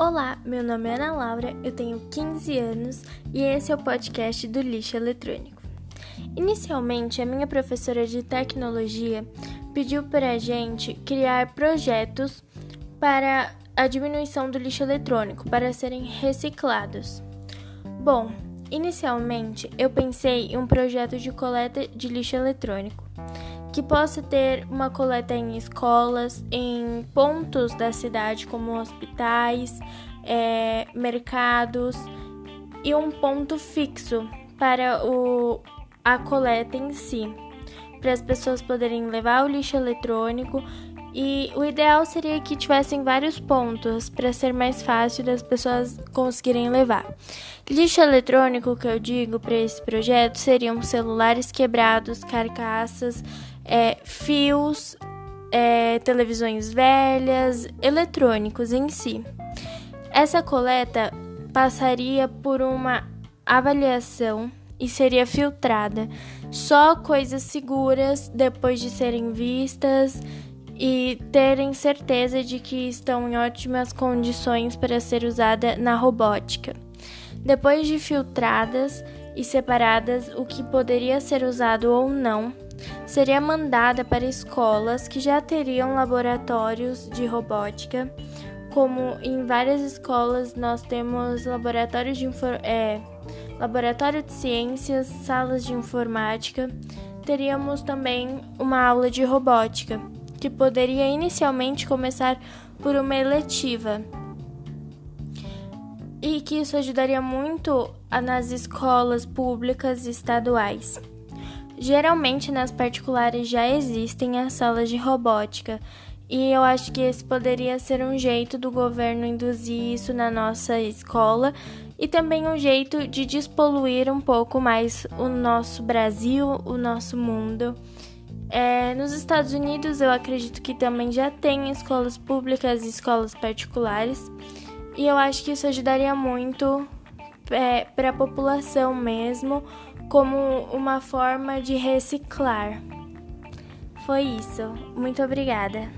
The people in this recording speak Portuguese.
Olá, meu nome é Ana Laura, eu tenho 15 anos e esse é o podcast do lixo eletrônico. Inicialmente, a minha professora de tecnologia pediu para a gente criar projetos para a diminuição do lixo eletrônico, para serem reciclados. Bom, inicialmente eu pensei em um projeto de coleta de lixo eletrônico que possa ter uma coleta em escolas, em pontos da cidade, como hospitais, é, mercados, e um ponto fixo para o, a coleta em si, para as pessoas poderem levar o lixo eletrônico. E o ideal seria que tivessem vários pontos para ser mais fácil das pessoas conseguirem levar. Lixo eletrônico que eu digo para esse projeto seriam celulares quebrados, carcaças, é, fios, é, televisões velhas, eletrônicos em si. Essa coleta passaria por uma avaliação e seria filtrada. Só coisas seguras depois de serem vistas e terem certeza de que estão em ótimas condições para ser usada na robótica. Depois de filtradas e separadas o que poderia ser usado ou não, seria mandada para escolas que já teriam laboratórios de robótica, como em várias escolas nós temos laboratórios de é, laboratório de ciências, salas de informática, teríamos também uma aula de robótica, que poderia inicialmente começar por uma eletiva. E que isso ajudaria muito nas escolas públicas e estaduais. Geralmente nas particulares já existem as salas de robótica, e eu acho que esse poderia ser um jeito do governo induzir isso na nossa escola e também um jeito de despoluir um pouco mais o nosso Brasil, o nosso mundo. É, nos Estados Unidos, eu acredito que também já tem escolas públicas e escolas particulares, e eu acho que isso ajudaria muito é, para a população mesmo, como uma forma de reciclar. Foi isso. Muito obrigada.